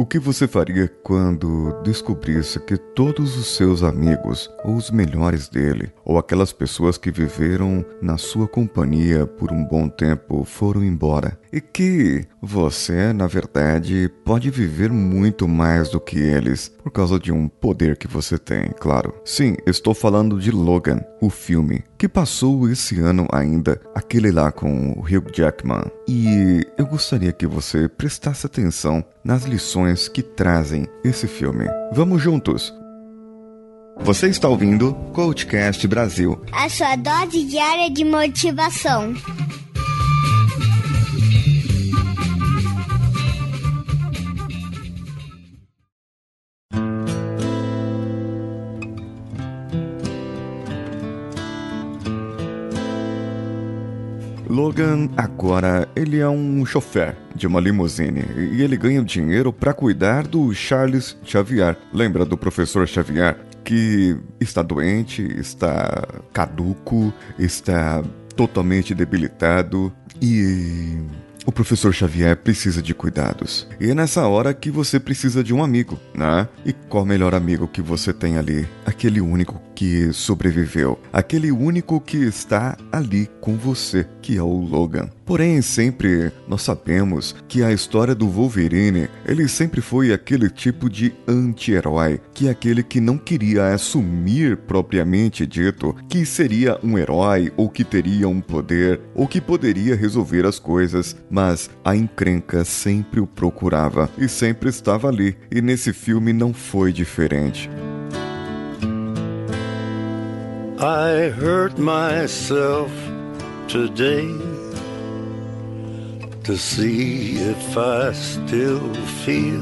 O que você faria quando descobrisse que todos os seus amigos, ou os melhores dele, ou aquelas pessoas que viveram na sua companhia por um bom tempo foram embora? E que você, na verdade, pode viver muito mais do que eles por causa de um poder que você tem, claro. Sim, estou falando de Logan, o filme, que passou esse ano ainda, aquele lá com o Hugh Jackman. E eu gostaria que você prestasse atenção nas lições que trazem esse filme. Vamos juntos! Você está ouvindo Coachcast Brasil a sua dose diária de motivação. Logan agora ele é um chofer de uma limusine e ele ganha dinheiro para cuidar do Charles Xavier. Lembra do professor Xavier que está doente, está caduco, está totalmente debilitado e o professor Xavier precisa de cuidados. E é nessa hora que você precisa de um amigo, né? E qual melhor amigo que você tem ali? Aquele único que sobreviveu, aquele único que está ali com você, que é o Logan. Porém, sempre nós sabemos que a história do Wolverine, ele sempre foi aquele tipo de anti-herói, que é aquele que não queria assumir propriamente dito que seria um herói ou que teria um poder ou que poderia resolver as coisas, mas a encrenca sempre o procurava e sempre estava ali, e nesse filme não foi diferente. I hurt myself today to see if I still feel.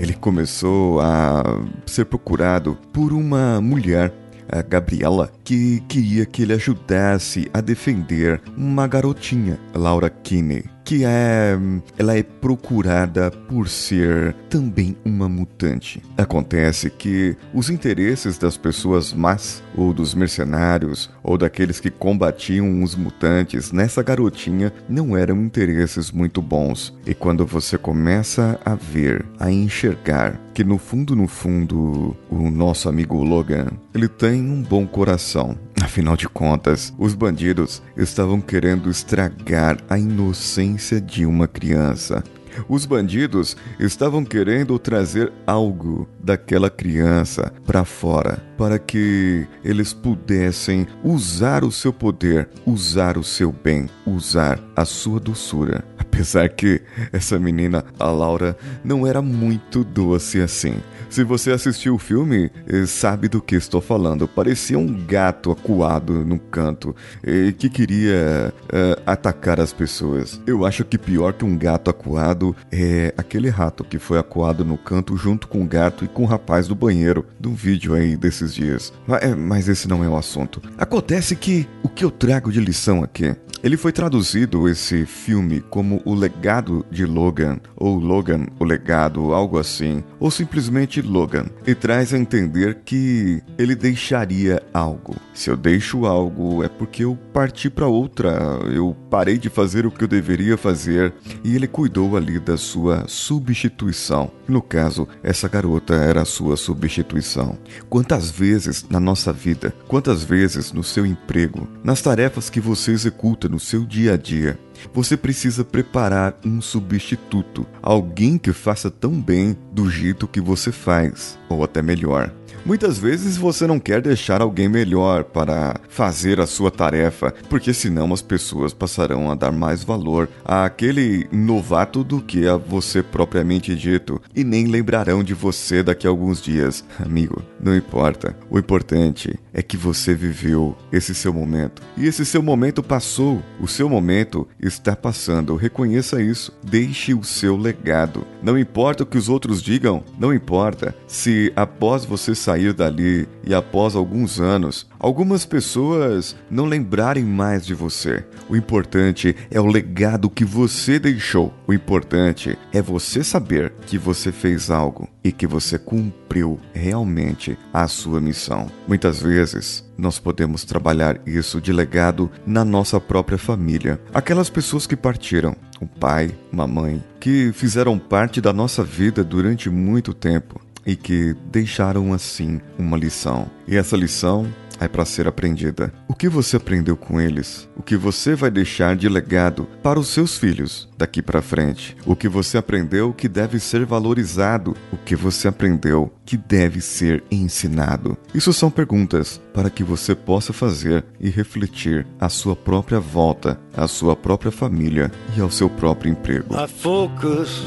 Ele começou a ser procurado por uma mulher a Gabriela, que queria que ele ajudasse a defender uma garotinha, Laura Kinney que é ela é procurada por ser também uma mutante. Acontece que os interesses das pessoas más ou dos mercenários ou daqueles que combatiam os mutantes nessa garotinha não eram interesses muito bons. E quando você começa a ver, a enxergar que no fundo no fundo o nosso amigo Logan, ele tem um bom coração. Afinal de contas, os bandidos estavam querendo estragar a inocência de uma criança. Os bandidos estavam querendo trazer algo daquela criança para fora, para que eles pudessem usar o seu poder, usar o seu bem, usar a sua doçura. Apesar que essa menina, a Laura, não era muito doce assim. Se você assistiu o filme, eh, sabe do que estou falando. Parecia um gato acuado no canto e que queria uh, atacar as pessoas. Eu acho que pior que um gato acuado é aquele rato que foi acuado no canto junto com o gato e com o rapaz do banheiro, de um vídeo aí desses dias. Mas esse não é o assunto. Acontece que o que eu trago de lição aqui ele foi traduzido, esse filme, como O Legado de Logan, ou Logan, o Legado, algo assim, ou simplesmente Logan, e traz a entender que ele deixaria algo. Se eu deixo algo, é porque eu parti para outra, eu parei de fazer o que eu deveria fazer, e ele cuidou ali da sua substituição. No caso, essa garota era a sua substituição. Quantas vezes na nossa vida, quantas vezes no seu emprego, nas tarefas que você executa no seu dia a dia, você precisa preparar um substituto, alguém que faça tão bem do jeito que você faz, ou até melhor. Muitas vezes você não quer deixar alguém melhor para fazer a sua tarefa, porque senão as pessoas passarão a dar mais valor àquele novato do que a você propriamente dito e nem lembrarão de você daqui a alguns dias. Amigo, não importa. O importante é que você viveu esse seu momento. E esse seu momento passou. O seu momento está passando. Reconheça isso. Deixe o seu legado. Não importa o que os outros digam, não importa se após você sair dali e após alguns anos, algumas pessoas não lembrarem mais de você. O importante é o legado que você deixou. O importante é você saber que você fez algo e que você cumpriu realmente a sua missão. Muitas vezes, nós podemos trabalhar isso de legado na nossa própria família. Aquelas pessoas que partiram, o pai, uma mãe, que fizeram parte da nossa vida durante muito tempo e que deixaram assim uma lição. E essa lição é para ser aprendida. O que você aprendeu com eles? O que você vai deixar de legado para os seus filhos daqui para frente? O que você aprendeu que deve ser valorizado? O que você aprendeu que deve ser ensinado? Isso são perguntas para que você possa fazer e refletir à sua própria volta, à sua própria família e ao seu próprio emprego. I focus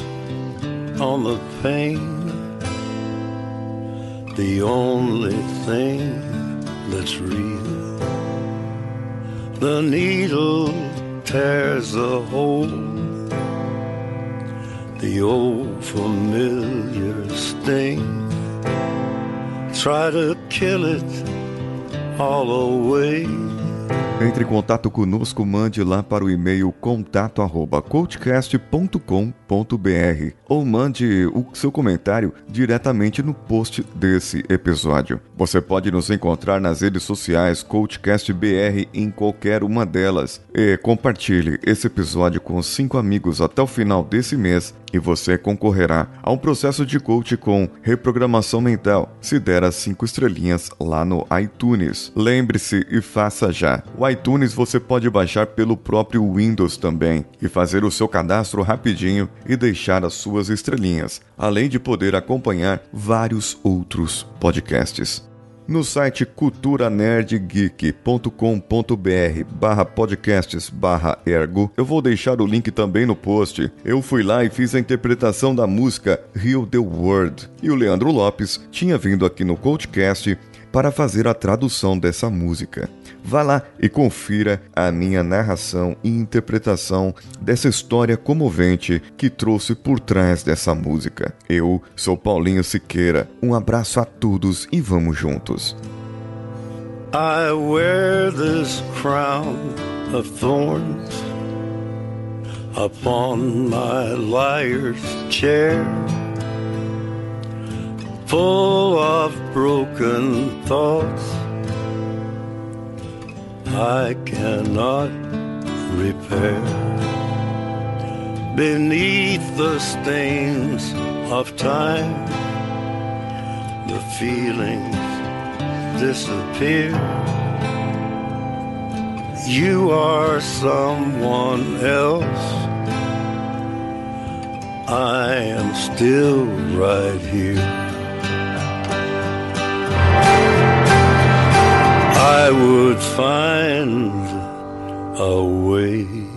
on the pain, the only thing that's real. The needle tears a hole, the old familiar sting. Try to kill it all away. Entre em contato conosco, mande lá para o e-mail contato@coachcast.com.br ou mande o seu comentário diretamente no post desse episódio. Você pode nos encontrar nas redes sociais CoachCastBR em qualquer uma delas e compartilhe esse episódio com cinco amigos até o final desse mês e você concorrerá a um processo de coach com reprogramação mental se der as cinco estrelinhas lá no iTunes. Lembre-se e faça já. O iTunes você pode baixar pelo próprio Windows também e fazer o seu cadastro rapidinho e deixar as suas estrelinhas, além de poder acompanhar vários outros podcasts. No site culturanerdgeek.com.br barra podcasts barra ergo, eu vou deixar o link também no post. Eu fui lá e fiz a interpretação da música Heal the World. E o Leandro Lopes tinha vindo aqui no Coachcast para fazer a tradução dessa música. Vá lá e confira a minha narração e interpretação dessa história comovente que trouxe por trás dessa música. Eu sou Paulinho Siqueira. Um abraço a todos e vamos juntos. I wear this crown of thorns upon my liar's chair. Full of broken thoughts I cannot repair. Beneath the stains of time, the feelings disappear. You are someone else. I am still right here. I would find a way.